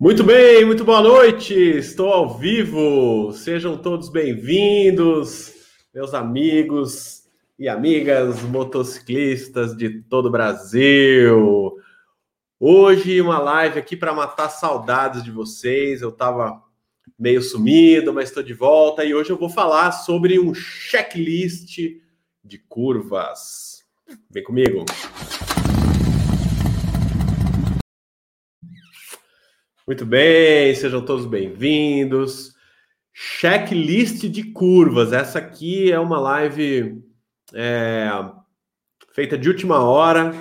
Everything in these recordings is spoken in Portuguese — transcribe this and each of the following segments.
Muito bem, muito boa noite. Estou ao vivo. Sejam todos bem-vindos, meus amigos e amigas motociclistas de todo o Brasil. Hoje uma live aqui para matar saudades de vocês. Eu estava meio sumido, mas estou de volta e hoje eu vou falar sobre um checklist de curvas. Vem comigo. Muito bem, sejam todos bem-vindos. Checklist de curvas. Essa aqui é uma live é, feita de última hora,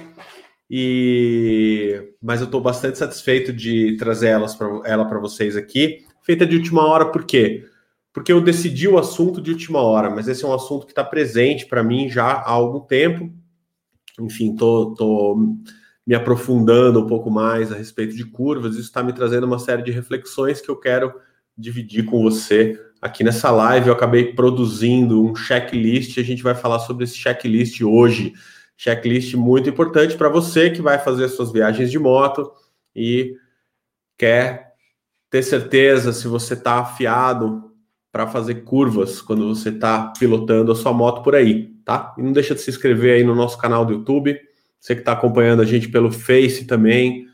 e mas eu estou bastante satisfeito de trazer elas pra, ela para vocês aqui. Feita de última hora, por quê? Porque eu decidi o assunto de última hora, mas esse é um assunto que está presente para mim já há algum tempo. Enfim, tô, tô me aprofundando um pouco mais a respeito de curvas, isso está me trazendo uma série de reflexões que eu quero dividir com você aqui nessa live. Eu acabei produzindo um checklist, a gente vai falar sobre esse checklist hoje. Checklist muito importante para você que vai fazer suas viagens de moto e quer ter certeza se você está afiado para fazer curvas quando você está pilotando a sua moto por aí, tá? E não deixa de se inscrever aí no nosso canal do YouTube você que está acompanhando a gente pelo Face também,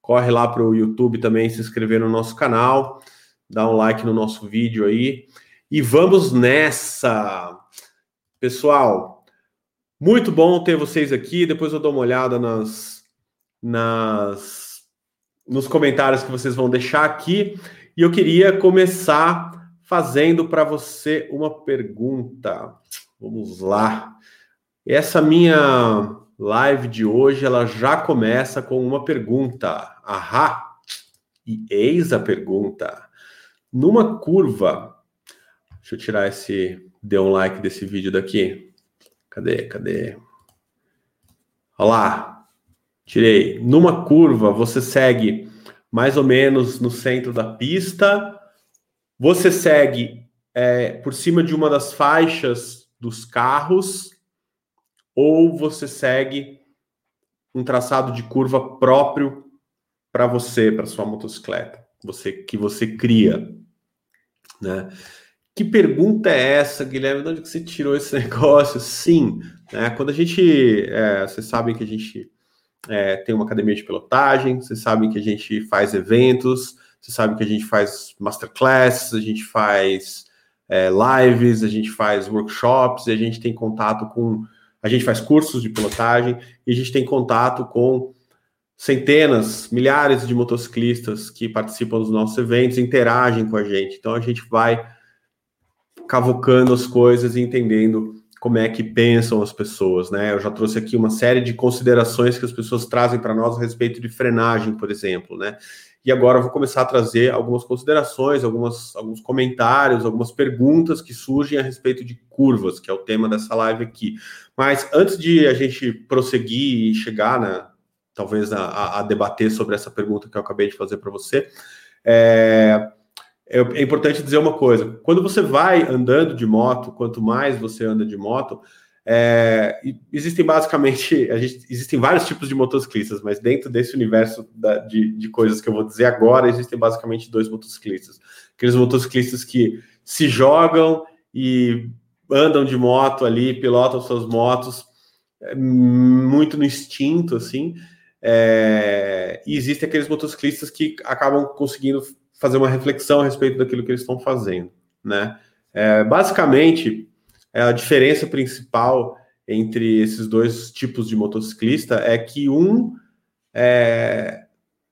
corre lá para o YouTube também, se inscrever no nosso canal, dá um like no nosso vídeo aí. E vamos nessa! Pessoal, muito bom ter vocês aqui. Depois eu dou uma olhada nas, nas nos comentários que vocês vão deixar aqui. E eu queria começar fazendo para você uma pergunta. Vamos lá. Essa minha live de hoje ela já começa com uma pergunta. Ahá! E eis a pergunta. Numa curva, deixa eu tirar esse dê um like desse vídeo daqui. Cadê? Cadê? Olha lá. Tirei. Numa curva, você segue mais ou menos no centro da pista. Você segue é, por cima de uma das faixas dos carros ou você segue um traçado de curva próprio para você, para sua motocicleta, você que você cria, né? Que pergunta é essa, Guilherme? De onde que você tirou esse negócio? Sim, né? Quando a gente, é, vocês sabem que a gente é, tem uma academia de pilotagem, vocês sabem que a gente faz eventos, vocês sabem que a gente faz masterclass, a gente faz é, lives, a gente faz workshops, e a gente tem contato com a gente faz cursos de pilotagem e a gente tem contato com centenas, milhares de motociclistas que participam dos nossos eventos, interagem com a gente. Então a gente vai cavocando as coisas e entendendo como é que pensam as pessoas, né? Eu já trouxe aqui uma série de considerações que as pessoas trazem para nós a respeito de frenagem, por exemplo, né? E agora eu vou começar a trazer algumas considerações, algumas, alguns comentários, algumas perguntas que surgem a respeito de curvas, que é o tema dessa live aqui. Mas antes de a gente prosseguir e chegar, né, talvez a, a debater sobre essa pergunta que eu acabei de fazer para você, é, é, é importante dizer uma coisa: quando você vai andando de moto, quanto mais você anda de moto, é, existem basicamente, gente, existem vários tipos de motociclistas, mas dentro desse universo da, de, de, coisas que eu vou dizer agora, existem basicamente dois motociclistas. Aqueles motociclistas que se jogam e andam de moto ali, pilotam suas motos é, muito no instinto, assim. É, e existem aqueles motociclistas que acabam conseguindo fazer uma reflexão a respeito daquilo que eles estão fazendo, né? É, basicamente, a diferença principal entre esses dois tipos de motociclista é que um é,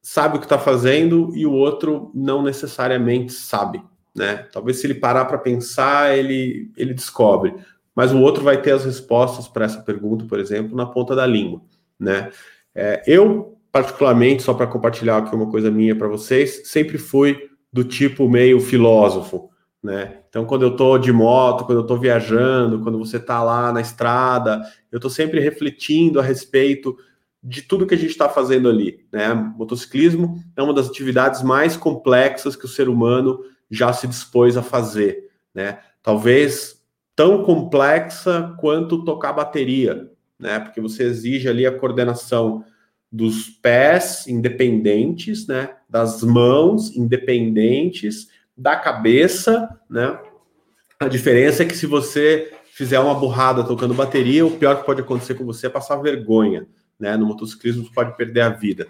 sabe o que está fazendo e o outro não necessariamente sabe, né? Talvez se ele parar para pensar, ele, ele descobre, mas o outro vai ter as respostas para essa pergunta, por exemplo, na ponta da língua, né? É, eu, particularmente, só para compartilhar aqui uma coisa minha para vocês, sempre fui do tipo meio filósofo, né? Então, quando eu estou de moto, quando eu estou viajando, quando você está lá na estrada, eu estou sempre refletindo a respeito de tudo que a gente está fazendo ali. Né? Motociclismo é uma das atividades mais complexas que o ser humano já se dispôs a fazer. Né? Talvez tão complexa quanto tocar bateria, né? porque você exige ali a coordenação dos pés independentes, né? Das mãos independentes, da cabeça, né? A diferença é que se você fizer uma burrada tocando bateria, o pior que pode acontecer com você é passar vergonha, né? No motociclismo você pode perder a vida.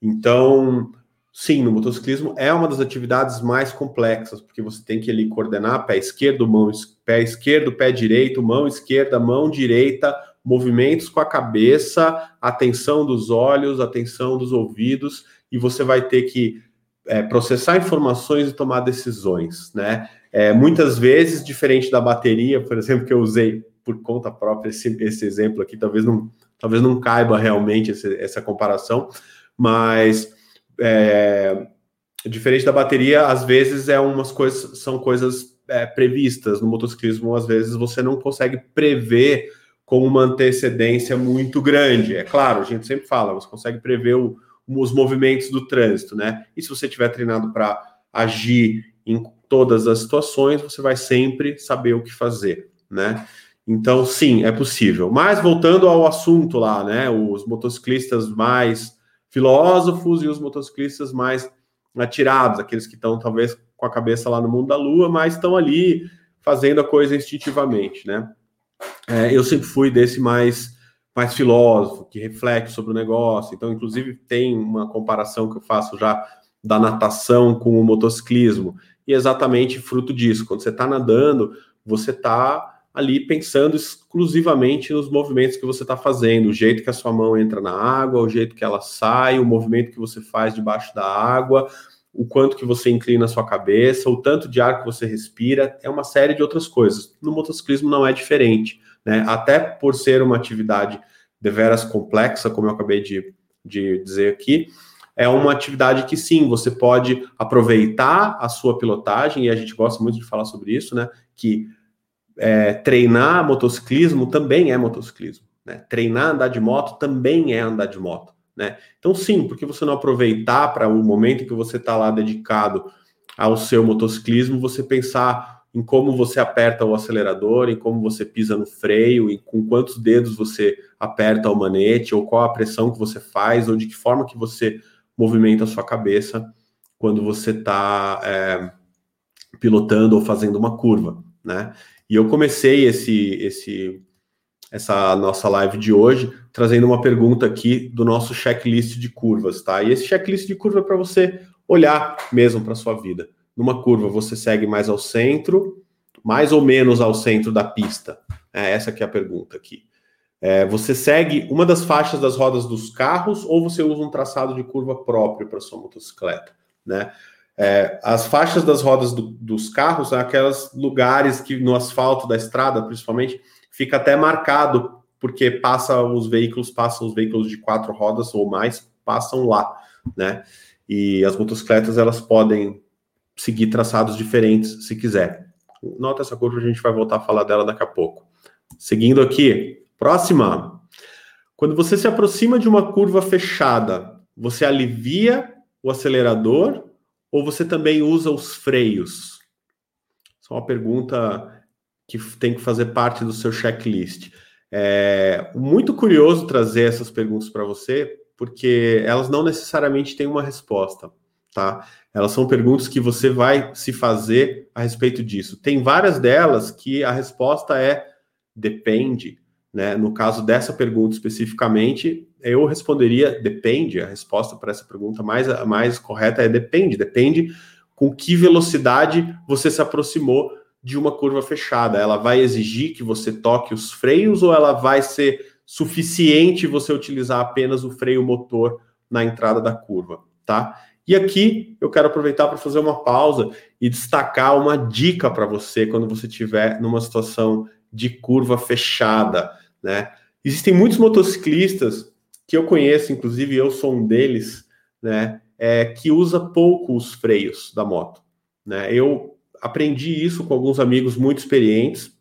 Então, sim, no motociclismo é uma das atividades mais complexas, porque você tem que ali coordenar pé esquerdo, mão pé esquerdo, pé direito, mão esquerda, mão direita, movimentos com a cabeça, atenção dos olhos, atenção dos ouvidos, e você vai ter que é, processar informações e tomar decisões, né? É, muitas vezes, diferente da bateria, por exemplo, que eu usei por conta própria esse, esse exemplo aqui, talvez não, talvez não caiba realmente esse, essa comparação, mas é, diferente da bateria, às vezes é umas coisas, são coisas é, previstas no motociclismo, às vezes você não consegue prever com uma antecedência muito grande. É claro, a gente sempre fala, você consegue prever o, os movimentos do trânsito, né? E se você tiver treinado para agir em todas as situações, você vai sempre saber o que fazer, né? Então, sim, é possível. Mas voltando ao assunto lá, né? Os motociclistas mais filósofos e os motociclistas mais atirados, aqueles que estão talvez com a cabeça lá no mundo da lua, mas estão ali fazendo a coisa instintivamente, né? É, eu sempre fui desse mais mais filósofo, que reflete sobre o negócio. Então, inclusive, tem uma comparação que eu faço já da natação com o motociclismo. E é exatamente fruto disso. Quando você está nadando, você está ali pensando exclusivamente nos movimentos que você está fazendo, o jeito que a sua mão entra na água, o jeito que ela sai, o movimento que você faz debaixo da água, o quanto que você inclina a sua cabeça, o tanto de ar que você respira, é uma série de outras coisas. No motociclismo não é diferente, né? Até por ser uma atividade deveras complexa, como eu acabei de, de dizer aqui, é uma atividade que sim, você pode aproveitar a sua pilotagem, e a gente gosta muito de falar sobre isso, né? Que é, treinar motociclismo também é motociclismo. Né? Treinar andar de moto também é andar de moto. Né? Então, sim, porque você não aproveitar para o momento que você está lá dedicado ao seu motociclismo, você pensar em como você aperta o acelerador, em como você pisa no freio, em com quantos dedos você aperta o manete, ou qual a pressão que você faz, ou de que forma que você movimenta a sua cabeça quando você está é, pilotando ou fazendo uma curva, né? E eu comecei esse, esse, essa nossa live de hoje trazendo uma pergunta aqui do nosso checklist de curvas, tá? E esse checklist de curva é para você olhar mesmo para sua vida. Numa curva você segue mais ao centro, mais ou menos ao centro da pista. É essa que é a pergunta aqui. É, você segue uma das faixas das rodas dos carros ou você usa um traçado de curva próprio para sua motocicleta, né? É, as faixas das rodas do, dos carros são aqueles lugares que no asfalto da estrada, principalmente, fica até marcado porque passa os veículos, passam os veículos de quatro rodas ou mais, passam lá, né? E as motocicletas elas podem seguir traçados diferentes se quiser. Nota essa curva, a gente vai voltar a falar dela daqui a pouco. Seguindo aqui, Próxima. Quando você se aproxima de uma curva fechada, você alivia o acelerador ou você também usa os freios? É uma pergunta que tem que fazer parte do seu checklist. É muito curioso trazer essas perguntas para você, porque elas não necessariamente têm uma resposta, tá? Elas são perguntas que você vai se fazer a respeito disso. Tem várias delas que a resposta é depende, né? No caso dessa pergunta especificamente, eu responderia depende. A resposta para essa pergunta mais, mais correta é depende. Depende com que velocidade você se aproximou de uma curva fechada. Ela vai exigir que você toque os freios ou ela vai ser suficiente você utilizar apenas o freio motor na entrada da curva, tá? E aqui eu quero aproveitar para fazer uma pausa e destacar uma dica para você quando você estiver numa situação de curva fechada né? Existem muitos motociclistas que eu conheço, inclusive eu sou um deles, né? É, que usa pouco os freios da moto, né? Eu aprendi isso com alguns amigos muito experientes,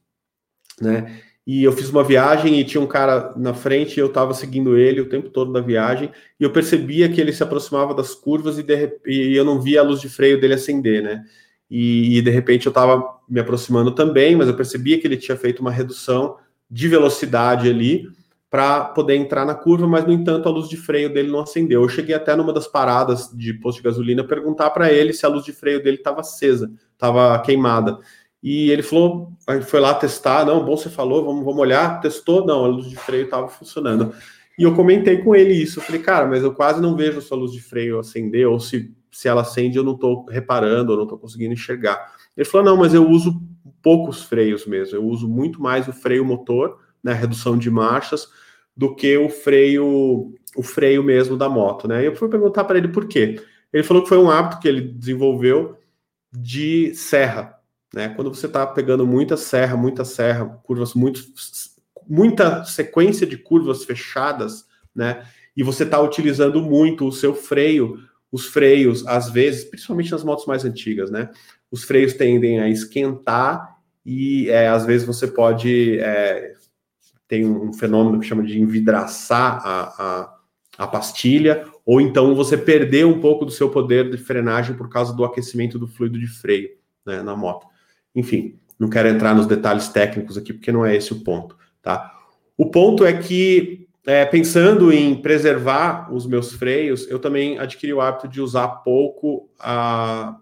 né? E eu fiz uma viagem e tinha um cara na frente e eu estava seguindo ele o tempo todo da viagem e eu percebia que ele se aproximava das curvas e, de, e eu não via a luz de freio dele acender, né? E, e de repente eu estava me aproximando também, mas eu percebia que ele tinha feito uma redução de velocidade ali, para poder entrar na curva, mas no entanto a luz de freio dele não acendeu. Eu cheguei até numa das paradas de posto de gasolina perguntar para ele se a luz de freio dele estava acesa, estava queimada. E ele falou, foi lá testar, não, bom você falou, vamos, vamos olhar, testou, não, a luz de freio estava funcionando. E eu comentei com ele isso, eu falei, cara, mas eu quase não vejo a sua luz de freio acender, ou se, se ela acende eu não estou reparando, eu não estou conseguindo enxergar. Ele falou, não, mas eu uso poucos freios mesmo, eu uso muito mais o freio motor, né, redução de marchas, do que o freio, o freio mesmo da moto, né? Eu fui perguntar para ele por quê. Ele falou que foi um hábito que ele desenvolveu de serra, né? Quando você está pegando muita serra, muita serra, curvas muito, muita sequência de curvas fechadas, né? E você está utilizando muito o seu freio, os freios, às vezes, principalmente nas motos mais antigas, né? Os freios tendem a esquentar e é, às vezes você pode é, tem um fenômeno que chama de envidraçar a, a, a, pastilha, ou então você perder um pouco do seu poder de frenagem por causa do aquecimento do fluido de freio né, na moto. Enfim, não quero entrar nos detalhes técnicos aqui, porque não é esse o ponto. Tá? O ponto é que, é, pensando em preservar os meus freios, eu também adquiri o hábito de usar pouco a,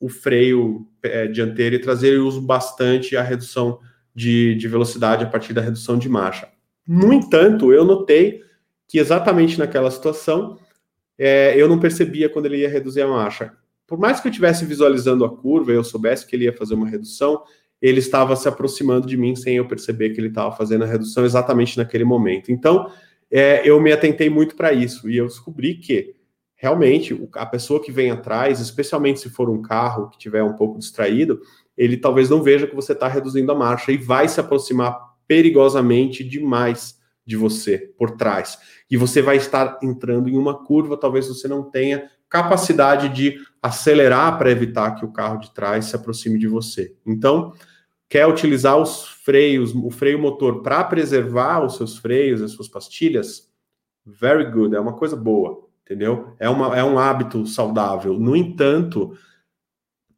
o freio é, dianteiro e trazer eu uso bastante a redução de, de velocidade a partir da redução de marcha. No entanto, eu notei que exatamente naquela situação é, eu não percebia quando ele ia reduzir a marcha. Por mais que eu estivesse visualizando a curva e eu soubesse que ele ia fazer uma redução, ele estava se aproximando de mim sem eu perceber que ele estava fazendo a redução exatamente naquele momento. Então, é, eu me atentei muito para isso e eu descobri que realmente a pessoa que vem atrás, especialmente se for um carro que tiver um pouco distraído, ele talvez não veja que você está reduzindo a marcha e vai se aproximar perigosamente demais de você por trás. E você vai estar entrando em uma curva, talvez você não tenha capacidade de acelerar para evitar que o carro de trás se aproxime de você. Então, quer utilizar os freios, o freio motor para preservar os seus freios, as suas pastilhas? Very good, é uma coisa boa, entendeu? É, uma, é um hábito saudável. No entanto,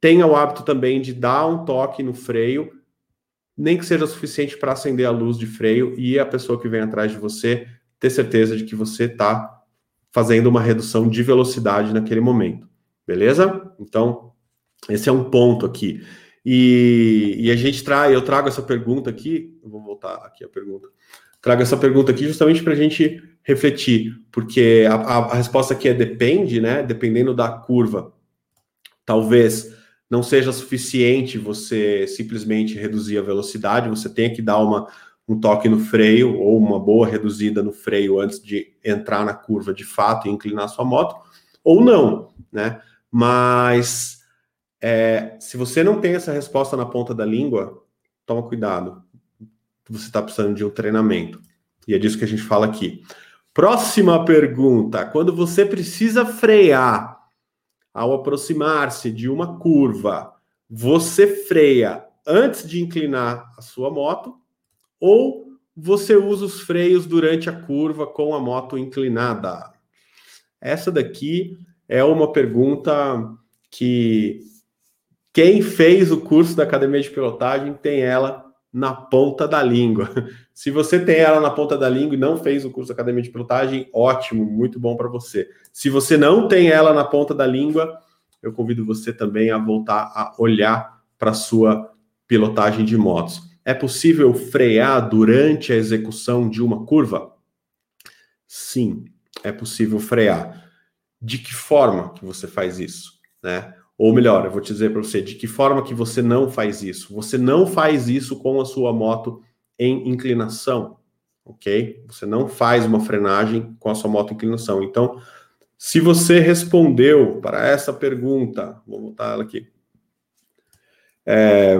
Tenha o hábito também de dar um toque no freio, nem que seja suficiente para acender a luz de freio e a pessoa que vem atrás de você ter certeza de que você está fazendo uma redução de velocidade naquele momento. Beleza? Então, esse é um ponto aqui. E, e a gente traz, eu trago essa pergunta aqui, vou voltar aqui a pergunta. Trago essa pergunta aqui justamente para a gente refletir, porque a, a, a resposta aqui é depende, né? Dependendo da curva. Talvez não seja suficiente você simplesmente reduzir a velocidade, você tem que dar uma, um toque no freio ou uma boa reduzida no freio antes de entrar na curva de fato e inclinar sua moto, ou não, né? Mas é, se você não tem essa resposta na ponta da língua, toma cuidado. Você está precisando de um treinamento. E é disso que a gente fala aqui. Próxima pergunta: quando você precisa frear ao aproximar-se de uma curva, você freia antes de inclinar a sua moto ou você usa os freios durante a curva com a moto inclinada? Essa daqui é uma pergunta que quem fez o curso da academia de pilotagem tem ela na ponta da língua. Se você tem ela na ponta da língua e não fez o curso da Academia de Pilotagem, ótimo, muito bom para você. Se você não tem ela na ponta da língua, eu convido você também a voltar a olhar para sua pilotagem de motos. É possível frear durante a execução de uma curva? Sim, é possível frear. De que forma que você faz isso, né? Ou melhor, eu vou te dizer para você de que forma que você não faz isso. Você não faz isso com a sua moto em inclinação, ok? Você não faz uma frenagem com a sua moto em inclinação. Então, se você respondeu para essa pergunta, vou botar ela aqui. É,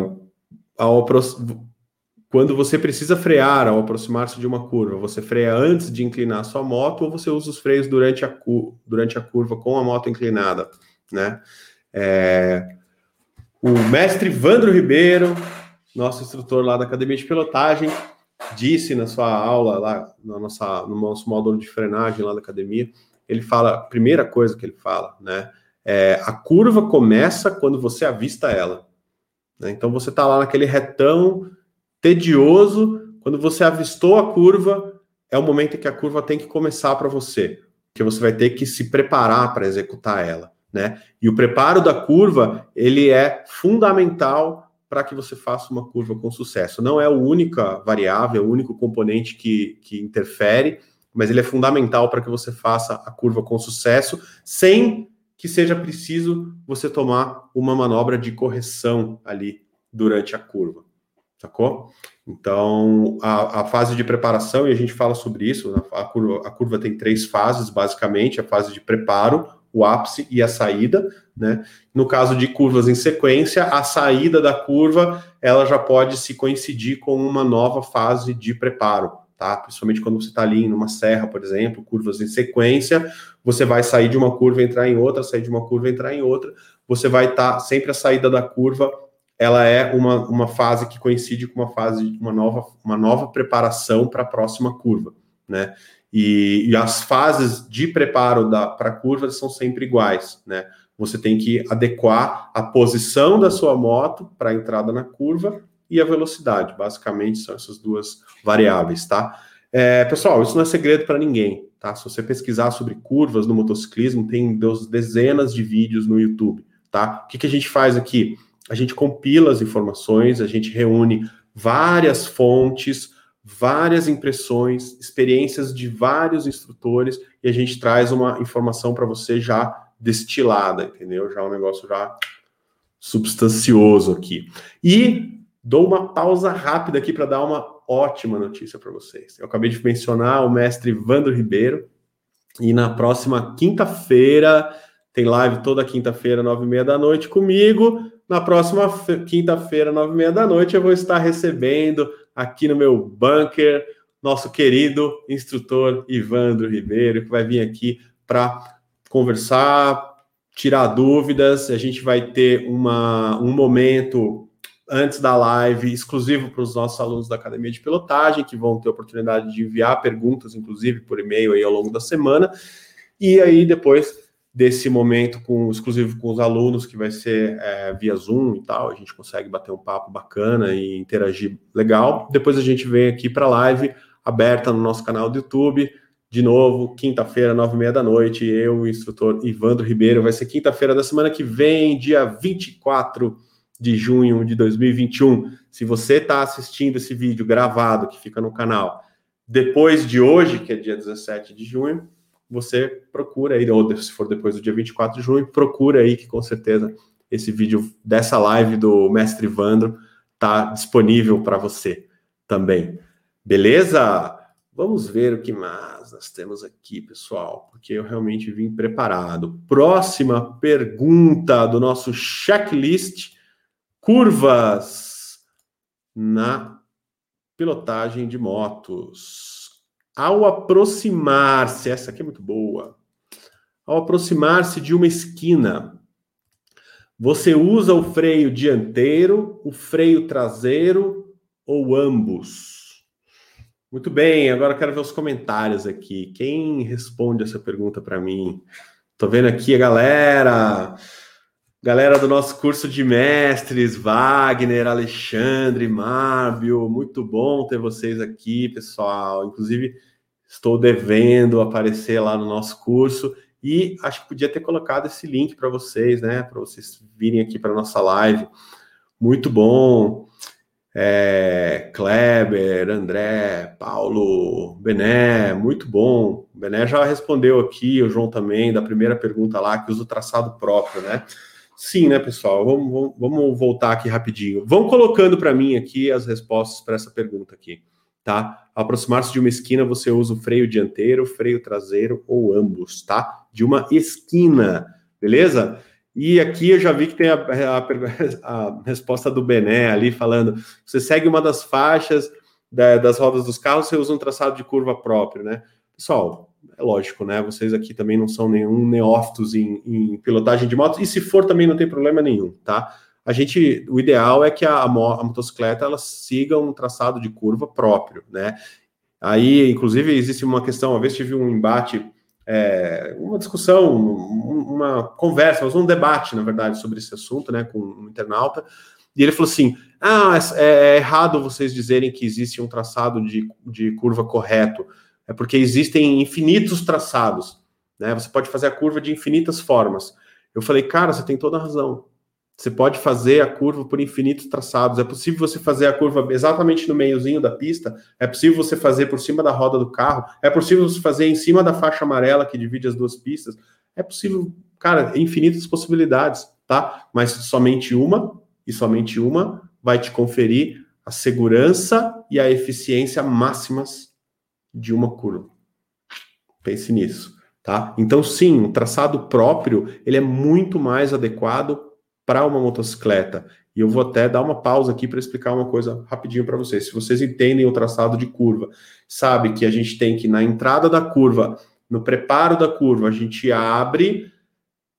ao, quando você precisa frear ao aproximar-se de uma curva, você freia antes de inclinar a sua moto ou você usa os freios durante a, durante a curva com a moto inclinada, né? É, o mestre Vandro Ribeiro, nosso instrutor lá da Academia de Pilotagem, disse na sua aula lá, na nossa, no nosso módulo de frenagem lá da academia, ele fala, a primeira coisa que ele fala, né, é, a curva começa quando você avista ela. Né? Então você está lá naquele retão tedioso, quando você avistou a curva, é o momento em que a curva tem que começar para você, que você vai ter que se preparar para executar ela, né? E o preparo da curva, ele é fundamental para que você faça uma curva com sucesso. Não é a única variável, é o único componente que, que interfere, mas ele é fundamental para que você faça a curva com sucesso, sem que seja preciso você tomar uma manobra de correção ali durante a curva, sacou? Então, a, a, fase de preparação, e a gente fala sobre isso, né? a curva, a curva tem três fases, basicamente, a fase de preparo, o ápice e a saída, né? No caso de curvas em sequência, a saída da curva, ela já pode se coincidir com uma nova fase de preparo, tá? Principalmente quando você está ali numa serra, por exemplo, curvas em sequência, você vai sair de uma curva, entrar em outra, sair de uma curva, entrar em outra, você vai estar tá, sempre a saída da curva ela é uma, uma fase que coincide com uma fase, uma nova, uma nova preparação para a próxima curva, né? E, e, as fases de preparo para a curva são sempre iguais, né? Você tem que adequar a posição da sua moto para a entrada na curva e a velocidade. Basicamente, são essas duas variáveis, tá? É, pessoal, isso não é segredo para ninguém, tá? Se você pesquisar sobre curvas no motociclismo, tem dezenas de vídeos no YouTube, tá? O que, que a gente faz aqui? A gente compila as informações, a gente reúne várias fontes, várias impressões, experiências de vários instrutores e a gente traz uma informação para você já destilada, entendeu? Já um negócio já substancioso aqui. E dou uma pausa rápida aqui para dar uma ótima notícia para vocês. Eu acabei de mencionar o mestre Vandro Ribeiro e na próxima quinta-feira tem live toda quinta-feira, nove e meia da noite comigo. Na próxima quinta-feira, nove e meia da noite, eu vou estar recebendo aqui no meu bunker nosso querido instrutor Ivandro Ribeiro, que vai vir aqui para conversar, tirar dúvidas. A gente vai ter uma, um momento antes da live exclusivo para os nossos alunos da Academia de Pilotagem, que vão ter oportunidade de enviar perguntas, inclusive por e-mail aí ao longo da semana. E aí depois desse momento com exclusivo com os alunos, que vai ser é, via Zoom e tal, a gente consegue bater um papo bacana e interagir legal. Depois a gente vem aqui para a live aberta no nosso canal do YouTube. De novo, quinta-feira, nove e meia da noite, eu, o instrutor Ivandro Ribeiro, vai ser quinta-feira da semana que vem, dia 24 de junho de 2021. Se você está assistindo esse vídeo gravado que fica no canal depois de hoje, que é dia 17 de junho, você procura aí, ou se for depois do dia 24 de junho, procura aí que com certeza esse vídeo dessa live do Mestre Vandro tá disponível para você também. Beleza? Vamos ver o que mais nós temos aqui, pessoal, porque eu realmente vim preparado. Próxima pergunta do nosso checklist: curvas na pilotagem de motos. Ao aproximar-se, essa aqui é muito boa. Ao aproximar-se de uma esquina, você usa o freio dianteiro, o freio traseiro ou ambos? Muito bem, agora quero ver os comentários aqui. Quem responde essa pergunta para mim? Tô vendo aqui a galera. Galera do nosso curso de mestres, Wagner, Alexandre, Márbio, muito bom ter vocês aqui, pessoal. Inclusive, estou devendo aparecer lá no nosso curso e acho que podia ter colocado esse link para vocês, né? Para vocês virem aqui para nossa live. Muito bom. É, Kleber, André, Paulo, Bené, muito bom. O Bené já respondeu aqui, o João também, da primeira pergunta lá, que usa o traçado próprio, né? Sim, né, pessoal? Vamos, vamos, voltar aqui rapidinho. Vão colocando para mim aqui as respostas para essa pergunta aqui, tá? Aproximar-se de uma esquina, você usa o freio dianteiro, freio traseiro ou ambos, tá? De uma esquina, beleza? E aqui eu já vi que tem a, a, a resposta do Bené ali falando: você segue uma das faixas da, das rodas dos carros, você usa um traçado de curva próprio, né? Pessoal, é lógico, né? Vocês aqui também não são nenhum neófitos em, em pilotagem de motos, e se for também não tem problema nenhum, tá? A gente, o ideal é que a, a motocicleta ela siga um traçado de curva próprio, né? Aí, inclusive, existe uma questão, uma vez tive um embate, é, uma discussão, uma conversa, mas um debate, na verdade, sobre esse assunto, né, com um internauta, e ele falou assim: ah, é, é errado vocês dizerem que existe um traçado de, de curva correto é porque existem infinitos traçados, né? Você pode fazer a curva de infinitas formas. Eu falei, cara, você tem toda a razão. Você pode fazer a curva por infinitos traçados. É possível você fazer a curva exatamente no meiozinho da pista. É possível você fazer por cima da roda do carro. É possível você fazer em cima da faixa amarela que divide as duas pistas. É possível, cara, infinitas possibilidades, tá? Mas somente uma e somente uma vai te conferir a segurança e a eficiência máximas de uma curva. Pense nisso, tá? Então, sim, o traçado próprio ele é muito mais adequado para uma motocicleta. E eu vou até dar uma pausa aqui para explicar uma coisa rapidinho para vocês. Se vocês entendem o traçado de curva, sabe que a gente tem que na entrada da curva, no preparo da curva, a gente abre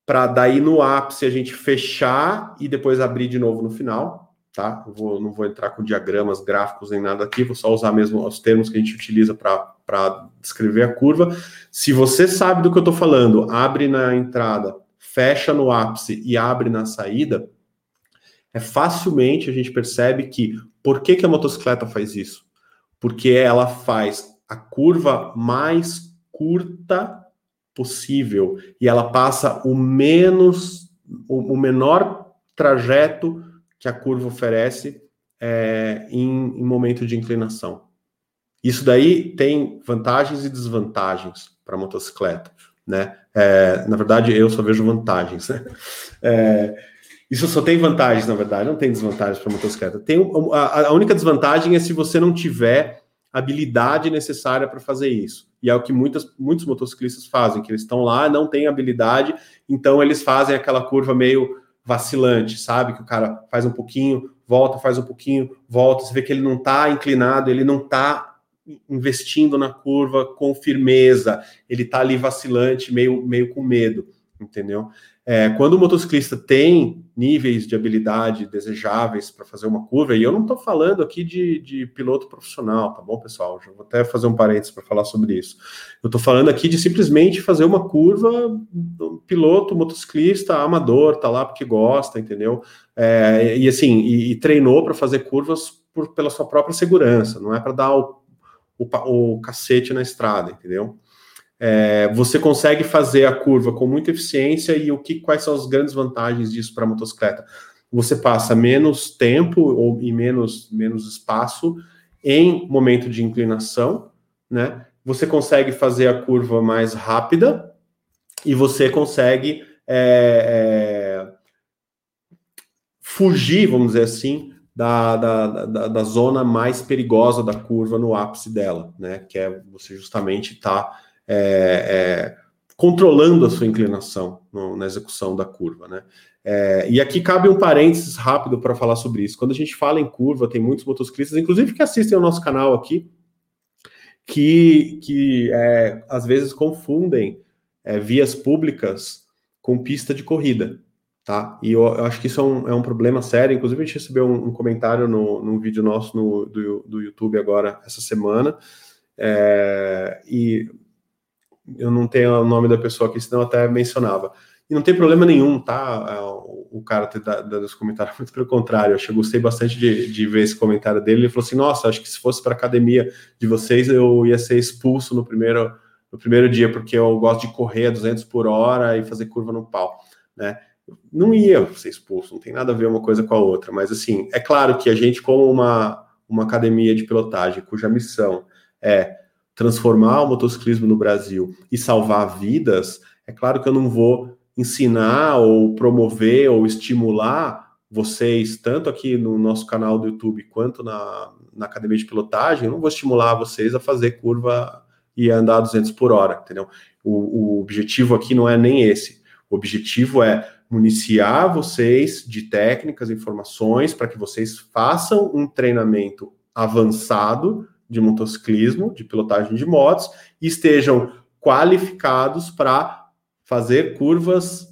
para daí no ápice a gente fechar e depois abrir de novo no final, tá? Eu vou, não vou entrar com diagramas, gráficos nem nada aqui, vou só usar mesmo os termos que a gente utiliza para descrever a curva. Se você sabe do que eu estou falando, abre na entrada, fecha no ápice e abre na saída, é facilmente a gente percebe que por que, que a motocicleta faz isso? Porque ela faz a curva mais curta possível e ela passa o menos, o, o menor trajeto que a curva oferece é, em, em momento de inclinação. Isso daí tem vantagens e desvantagens para motocicleta, né? É, na verdade, eu só vejo vantagens. Né? É, isso só tem vantagens, na verdade, não tem desvantagens para motocicleta. Tem, a, a única desvantagem é se você não tiver habilidade necessária para fazer isso. E é o que muitas, muitos motociclistas fazem, que eles estão lá, não têm habilidade, então eles fazem aquela curva meio vacilante, sabe? Que o cara faz um pouquinho, volta, faz um pouquinho, volta, você vê que ele não está inclinado, ele não está investindo na curva com firmeza, ele está ali vacilante, meio, meio com medo, entendeu? É, quando o motociclista tem níveis de habilidade desejáveis para fazer uma curva, e eu não estou falando aqui de, de, piloto profissional, tá bom, pessoal? Já vou até fazer um parênteses para falar sobre isso. Eu estou falando aqui de simplesmente fazer uma curva, piloto, motociclista, amador, tá lá porque gosta, entendeu? É, e assim, e, e treinou para fazer curvas por, pela sua própria segurança, não é para dar o, o, o cacete na estrada, entendeu? É, você consegue fazer a curva com muita eficiência e o que quais são as grandes vantagens disso para a motocicleta? Você passa menos tempo ou e menos, menos espaço em momento de inclinação, né? Você consegue fazer a curva mais rápida e você consegue é, é, fugir, vamos dizer assim, da, da, da, da, zona mais perigosa da curva no ápice dela, né? Que é você justamente estar tá é, é, controlando a sua inclinação no, na execução da curva, né? É, e aqui cabe um parênteses rápido para falar sobre isso. Quando a gente fala em curva, tem muitos motociclistas, inclusive que assistem ao nosso canal aqui, que, que é, às vezes confundem é, vias públicas com pista de corrida, tá? E eu, eu acho que isso é um, é um, problema sério. Inclusive, a gente recebeu um, um comentário no, num vídeo nosso no, do, do YouTube agora, essa semana, é, e eu não tenho o nome da pessoa aqui, senão até mencionava. E não tem problema nenhum, tá? É, o cara ter dado esse comentário, muito pelo contrário, eu gostei bastante de, de ver esse comentário dele. Ele falou assim: Nossa, acho que se fosse para academia de vocês, eu ia ser expulso no primeiro, no primeiro dia, porque eu gosto de correr a 200 por hora e fazer curva no pau, né? Não ia ser expulso, não tem nada a ver uma coisa com a outra, mas assim, é claro que a gente, como uma, uma academia de pilotagem cuja missão é transformar o motociclismo no Brasil e salvar vidas, é claro que eu não vou ensinar ou promover ou estimular vocês, tanto aqui no nosso canal do YouTube quanto na, na academia de pilotagem, eu não vou estimular vocês a fazer curva e andar 200 por hora, entendeu? O, o objetivo aqui não é nem esse. O objetivo é municiar vocês de técnicas, informações, para que vocês façam um treinamento avançado de motociclismo, de pilotagem de motos, estejam qualificados para fazer curvas,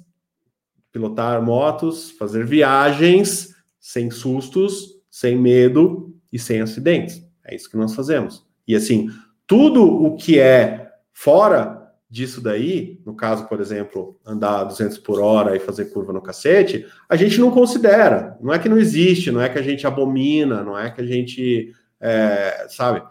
pilotar motos, fazer viagens sem sustos, sem medo e sem acidentes. É isso que nós fazemos. E assim, tudo o que é fora disso daí, no caso, por exemplo, andar 200 por hora e fazer curva no cacete, a gente não considera. Não é que não existe, não é que a gente abomina, não é que a gente, é, sabe?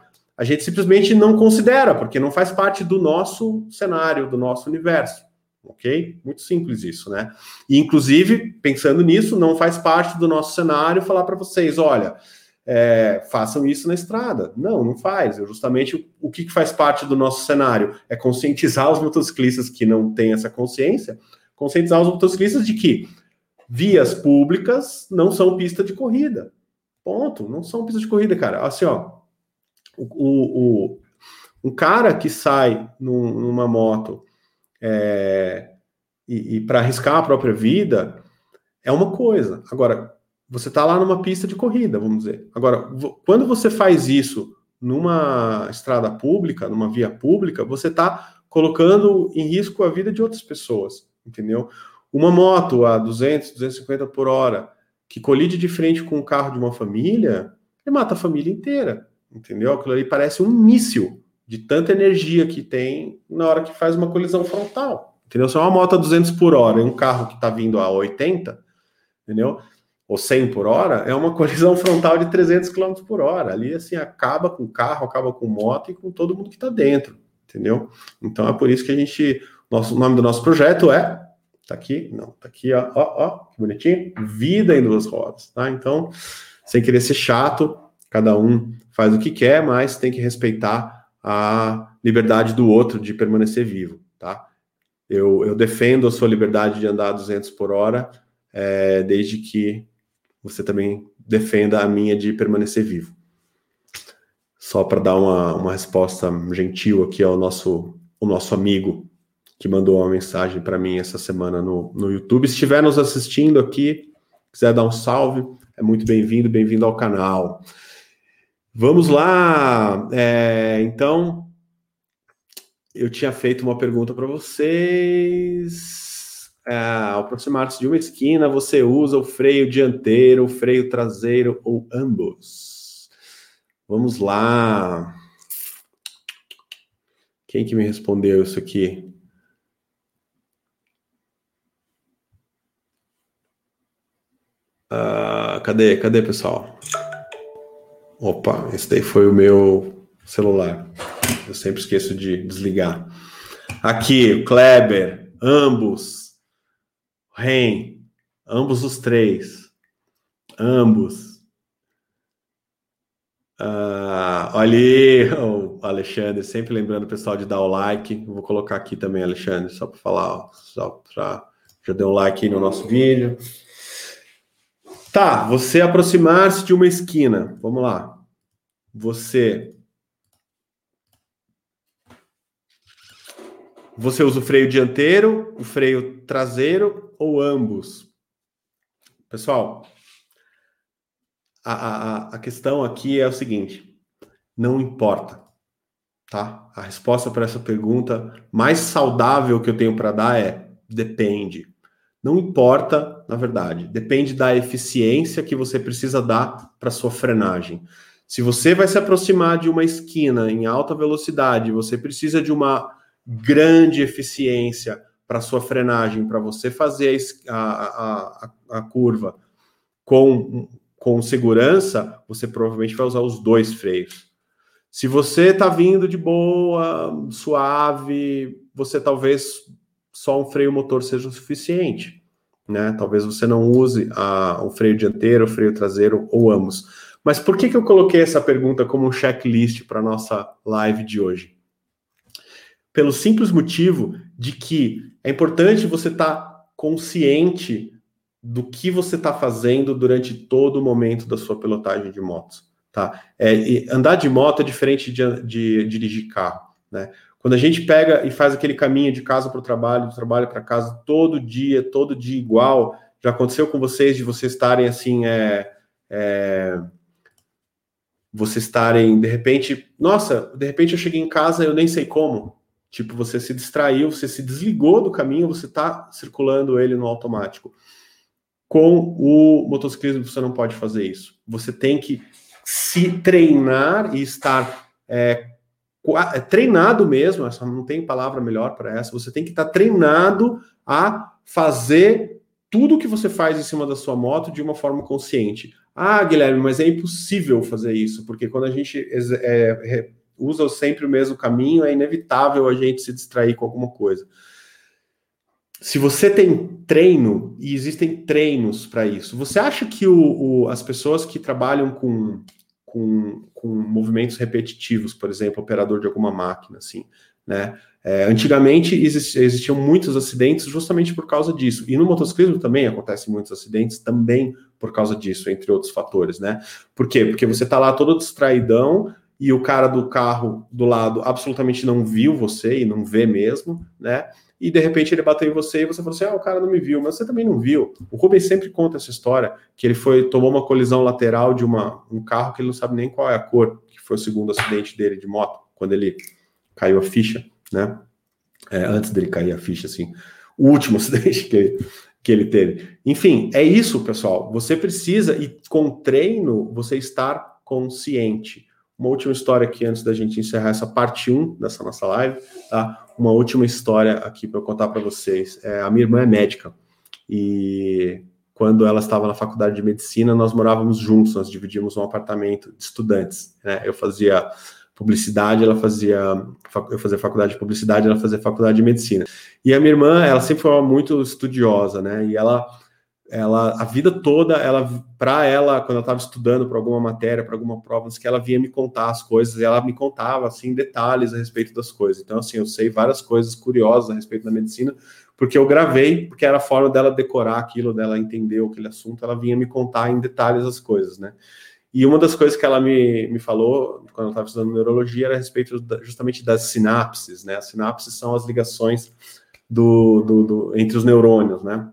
a gente simplesmente não considera, porque não faz parte do nosso cenário, do nosso universo. Ok? Muito simples isso, né? E, inclusive, pensando nisso, não faz parte do nosso cenário falar para vocês: olha, é, façam isso na estrada. Não, não faz. Eu, justamente o, o que, que faz parte do nosso cenário é conscientizar os motociclistas que não têm essa consciência, conscientizar os motociclistas de que vias públicas não são pista de corrida. Ponto. Não são pista de corrida, cara. Assim, ó. O, o, o um cara que sai num, numa moto é, e, e para arriscar a própria vida é uma coisa. Agora, você está lá numa pista de corrida, vamos dizer. Agora, quando você faz isso numa estrada pública, numa via pública, você está colocando em risco a vida de outras pessoas, entendeu? Uma moto a 200, 250 por hora que colide de frente com o carro de uma família, ele mata a família inteira, entendeu? Aquilo ali parece um míssil de tanta energia que tem na hora que faz uma colisão frontal. Entendeu? Se é uma moto a 200 por hora e um carro que está vindo a 80, entendeu? Ou 100 por hora, é uma colisão frontal de 300 km por hora. Ali, assim, acaba com o carro, acaba com moto e com todo mundo que está dentro, entendeu? Então é por isso que a gente. Nosso, o nome do nosso projeto é. Tá aqui? Não, tá aqui, ó, ó, ó, que bonitinho. Vida em duas rodas, tá? Então, sem querer ser chato, cada um faz o que quer, mas tem que respeitar a liberdade do outro de permanecer vivo, tá? Eu, eu defendo a sua liberdade de andar a 200 por hora, é, desde que você também defenda a minha de permanecer vivo. Só para dar uma, uma resposta gentil aqui ao nosso, ao nosso amigo que mandou uma mensagem para mim essa semana no, no YouTube. Se estiver nos assistindo aqui, quiser dar um salve, é muito bem-vindo, bem-vindo ao canal. Vamos lá. É, então, eu tinha feito uma pergunta para vocês. É, ao aproximar-se de uma esquina, você usa o freio dianteiro, o freio traseiro ou ambos? Vamos lá. Quem que me respondeu isso aqui? Uh, cadê? Cadê, pessoal? Opa, esse daí foi o meu celular. Eu sempre esqueço de desligar. Aqui, Kleber, ambos, Ren, ambos os três, ambos. Ah, olha o Alexandre, sempre lembrando o pessoal de dar o like. vou colocar aqui também, Alexandre, só para falar, ó, só para já deu um like aí no nosso vídeo. Tá, você aproximar-se de uma esquina. Vamos lá. Você Você usa o freio dianteiro, o freio traseiro ou ambos? Pessoal, a, a, a questão aqui é o seguinte: não importa, tá? A resposta para essa pergunta mais saudável que eu tenho para dar é depende. Não importa, na verdade, depende da eficiência que você precisa dar para sua frenagem. Se você vai se aproximar de uma esquina em alta velocidade, você precisa de uma grande eficiência para sua frenagem, para você fazer a, a, a, a, curva com, com segurança, você provavelmente vai usar os dois freios. Se você está vindo de boa, suave, você talvez só um freio motor seja o suficiente. Né? Talvez você não use a, o freio dianteiro, o freio traseiro ou ambos. Mas por que, que eu coloquei essa pergunta como um checklist para nossa live de hoje? Pelo simples motivo de que é importante você estar tá consciente do que você está fazendo durante todo o momento da sua pilotagem de motos. Tá? É, andar de moto é diferente de, de, de dirigir carro. Né? Quando a gente pega e faz aquele caminho de casa para o trabalho, do trabalho para casa, todo dia, todo dia igual, já aconteceu com vocês de vocês estarem assim, é, é, vocês estarem, de repente, nossa, de repente eu cheguei em casa, eu nem sei como. Tipo, você se distraiu, você se desligou do caminho, você está circulando ele no automático. Com o motociclismo, você não pode fazer isso. Você tem que se treinar e estar é, treinado mesmo, essa não tem palavra melhor para essa, você tem que estar treinado a fazer tudo que você faz em cima da sua moto de uma forma consciente. Ah, Guilherme, mas é impossível fazer isso, porque quando a gente é, usa sempre o mesmo caminho, é inevitável a gente se distrair com alguma coisa. Se você tem treino, e existem treinos para isso, você acha que o, o, as pessoas que trabalham com, com, com movimentos repetitivos, por exemplo, operador de alguma máquina, assim, né? É, antigamente existiam muitos acidentes justamente por causa disso. E no motociclismo também acontecem muitos acidentes também por causa disso, entre outros fatores, né? Por quê? Porque você tá lá todo distraidão e o cara do carro do lado absolutamente não viu você e não vê mesmo, né? E de repente ele bateu em você e você falou assim: ah, o cara não me viu, mas você também não viu. O Rubens sempre conta essa história: que ele foi tomou uma colisão lateral de uma, um carro que ele não sabe nem qual é a cor, que foi o segundo acidente dele de moto, quando ele caiu a ficha né? É, antes dele cair a ficha, assim, o último acidente que ele, que ele teve. Enfim, é isso, pessoal. Você precisa, e com treino, você estar consciente. Uma última história aqui, antes da gente encerrar essa parte 1 dessa nossa live, tá? Uma última história aqui para eu contar para vocês. É, a minha irmã é médica, e quando ela estava na faculdade de medicina, nós morávamos juntos, nós dividíamos um apartamento de estudantes. Né? Eu fazia publicidade, ela fazia, eu fazia faculdade de publicidade, ela fazia faculdade de medicina. E a minha irmã, ela sempre foi muito estudiosa, né? E ela, ela a vida toda, ela, para ela, quando eu estava estudando para alguma matéria, para alguma prova, que ela vinha me contar as coisas, e ela me contava assim detalhes a respeito das coisas. Então, assim, eu sei várias coisas curiosas a respeito da medicina, porque eu gravei, porque era a forma dela decorar aquilo, dela entender aquele assunto, ela vinha me contar em detalhes as coisas, né? E uma das coisas que ela me, me falou, quando eu estava estudando neurologia, era a respeito da, justamente das sinapses, né? As sinapses são as ligações do, do, do entre os neurônios, né?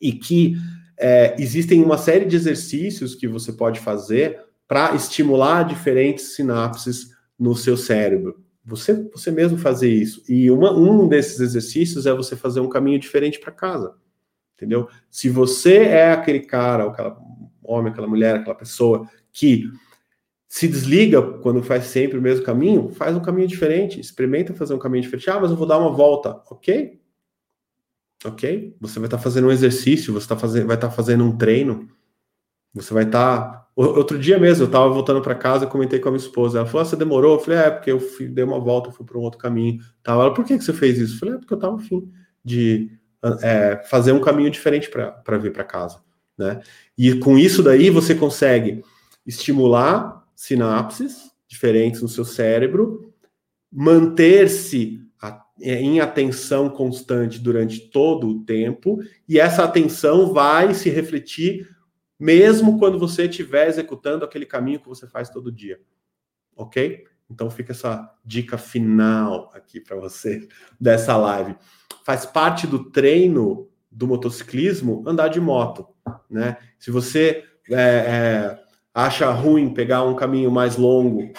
E que é, existem uma série de exercícios que você pode fazer para estimular diferentes sinapses no seu cérebro. Você, você mesmo fazer isso. E uma, um desses exercícios é você fazer um caminho diferente para casa. Entendeu? Se você é aquele cara, aquela homem, aquela mulher, aquela pessoa que se desliga quando faz sempre o mesmo caminho, faz um caminho diferente, experimenta fazer um caminho diferente. Ah, mas eu vou dar uma volta, ok? Ok? Você vai estar tá fazendo um exercício, você tá fazendo, vai estar tá fazendo um treino, você vai estar. Tá... Outro dia mesmo, eu estava voltando para casa e comentei com a minha esposa. Ela falou: ah, você demorou? Eu falei: é, porque eu fui, dei uma volta, fui para um outro caminho. Ela, por que, que você fez isso? Eu falei: é, porque eu estava afim de é, fazer um caminho diferente para vir para casa. Né? E com isso daí você consegue estimular sinapses diferentes no seu cérebro, manter-se em atenção constante durante todo o tempo, e essa atenção vai se refletir mesmo quando você estiver executando aquele caminho que você faz todo dia. Ok? Então fica essa dica final aqui para você dessa live. Faz parte do treino do motociclismo andar de moto, né? Se você é, é, acha ruim pegar um caminho mais longo,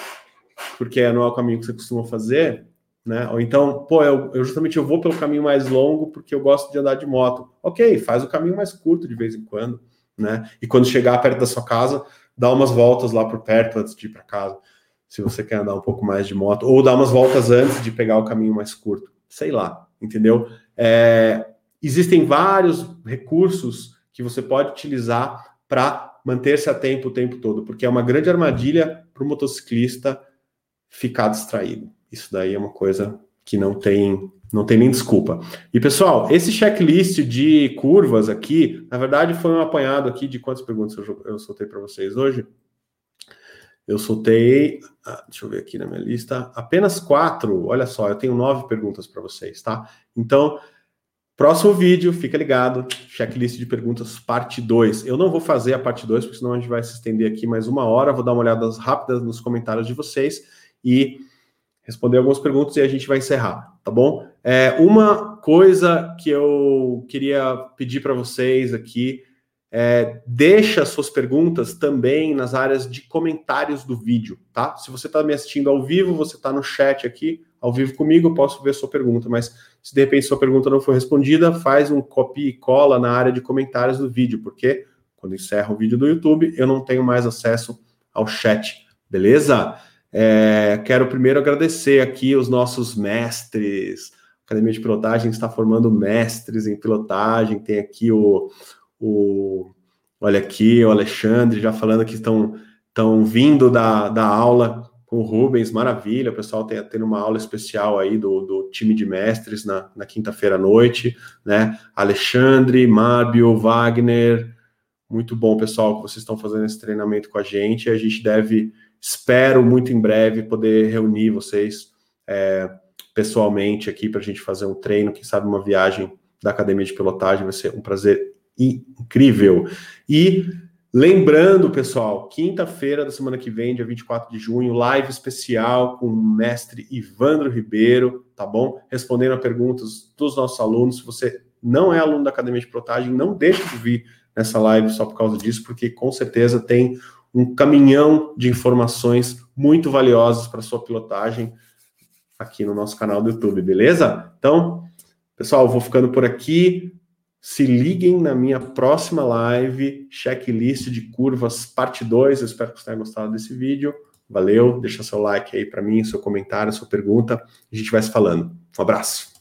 porque não é o caminho que você costuma fazer, né? Ou então, pô, eu, eu, justamente eu vou pelo caminho mais longo porque eu gosto de andar de moto. Ok, faz o caminho mais curto de vez em quando, né? E quando chegar perto da sua casa, dá umas voltas lá por perto antes de ir para casa, se você quer andar um pouco mais de moto, ou dá umas voltas antes de pegar o caminho mais curto, sei lá, entendeu? É, existem vários recursos que você pode utilizar para manter-se a tempo o tempo todo, porque é uma grande armadilha para o motociclista ficar distraído. Isso daí é uma coisa que não tem não tem nem desculpa. E pessoal, esse checklist de curvas aqui, na verdade, foi um apanhado aqui de quantas perguntas eu, eu soltei para vocês hoje. Eu soltei, ah, deixa eu ver aqui na minha lista, apenas quatro. Olha só, eu tenho nove perguntas para vocês, tá? Então, Próximo vídeo, fica ligado, checklist de perguntas, parte 2. Eu não vou fazer a parte 2, porque senão a gente vai se estender aqui mais uma hora. Vou dar uma olhada rápida nos comentários de vocês e responder algumas perguntas e a gente vai encerrar, tá bom? É, uma coisa que eu queria pedir para vocês aqui é, deixa suas perguntas também nas áreas de comentários do vídeo, tá? Se você está me assistindo ao vivo, você está no chat aqui, ao vivo comigo, eu posso ver sua pergunta, mas se de repente sua pergunta não foi respondida, faz um copy e cola na área de comentários do vídeo, porque quando encerra o vídeo do YouTube, eu não tenho mais acesso ao chat, beleza? É, quero primeiro agradecer aqui os nossos mestres. A Academia de Pilotagem está formando mestres em pilotagem. Tem aqui o, o olha aqui, o Alexandre já falando que estão, estão vindo da, da aula com o Rubens, maravilha. O pessoal tem tendo uma aula especial aí do, do time de mestres na, na quinta-feira à noite, né? Alexandre, Mábio, Wagner, muito bom, pessoal, que vocês estão fazendo esse treinamento com a gente. A gente deve, espero muito em breve, poder reunir vocês é, pessoalmente aqui para a gente fazer um treino, quem sabe uma viagem da academia de pilotagem, vai ser um prazer incrível. E Lembrando, pessoal, quinta-feira da semana que vem, dia 24 de junho, live especial com o mestre Ivandro Ribeiro, tá bom? Respondendo a perguntas dos nossos alunos. Se você não é aluno da Academia de Pilotagem, não deixe de vir nessa live só por causa disso, porque com certeza tem um caminhão de informações muito valiosas para sua pilotagem aqui no nosso canal do YouTube, beleza? Então, pessoal, vou ficando por aqui. Se liguem na minha próxima live, checklist de curvas, parte 2. Eu espero que vocês tenham gostado desse vídeo. Valeu, deixa seu like aí para mim, seu comentário, sua pergunta. A gente vai se falando. Um abraço.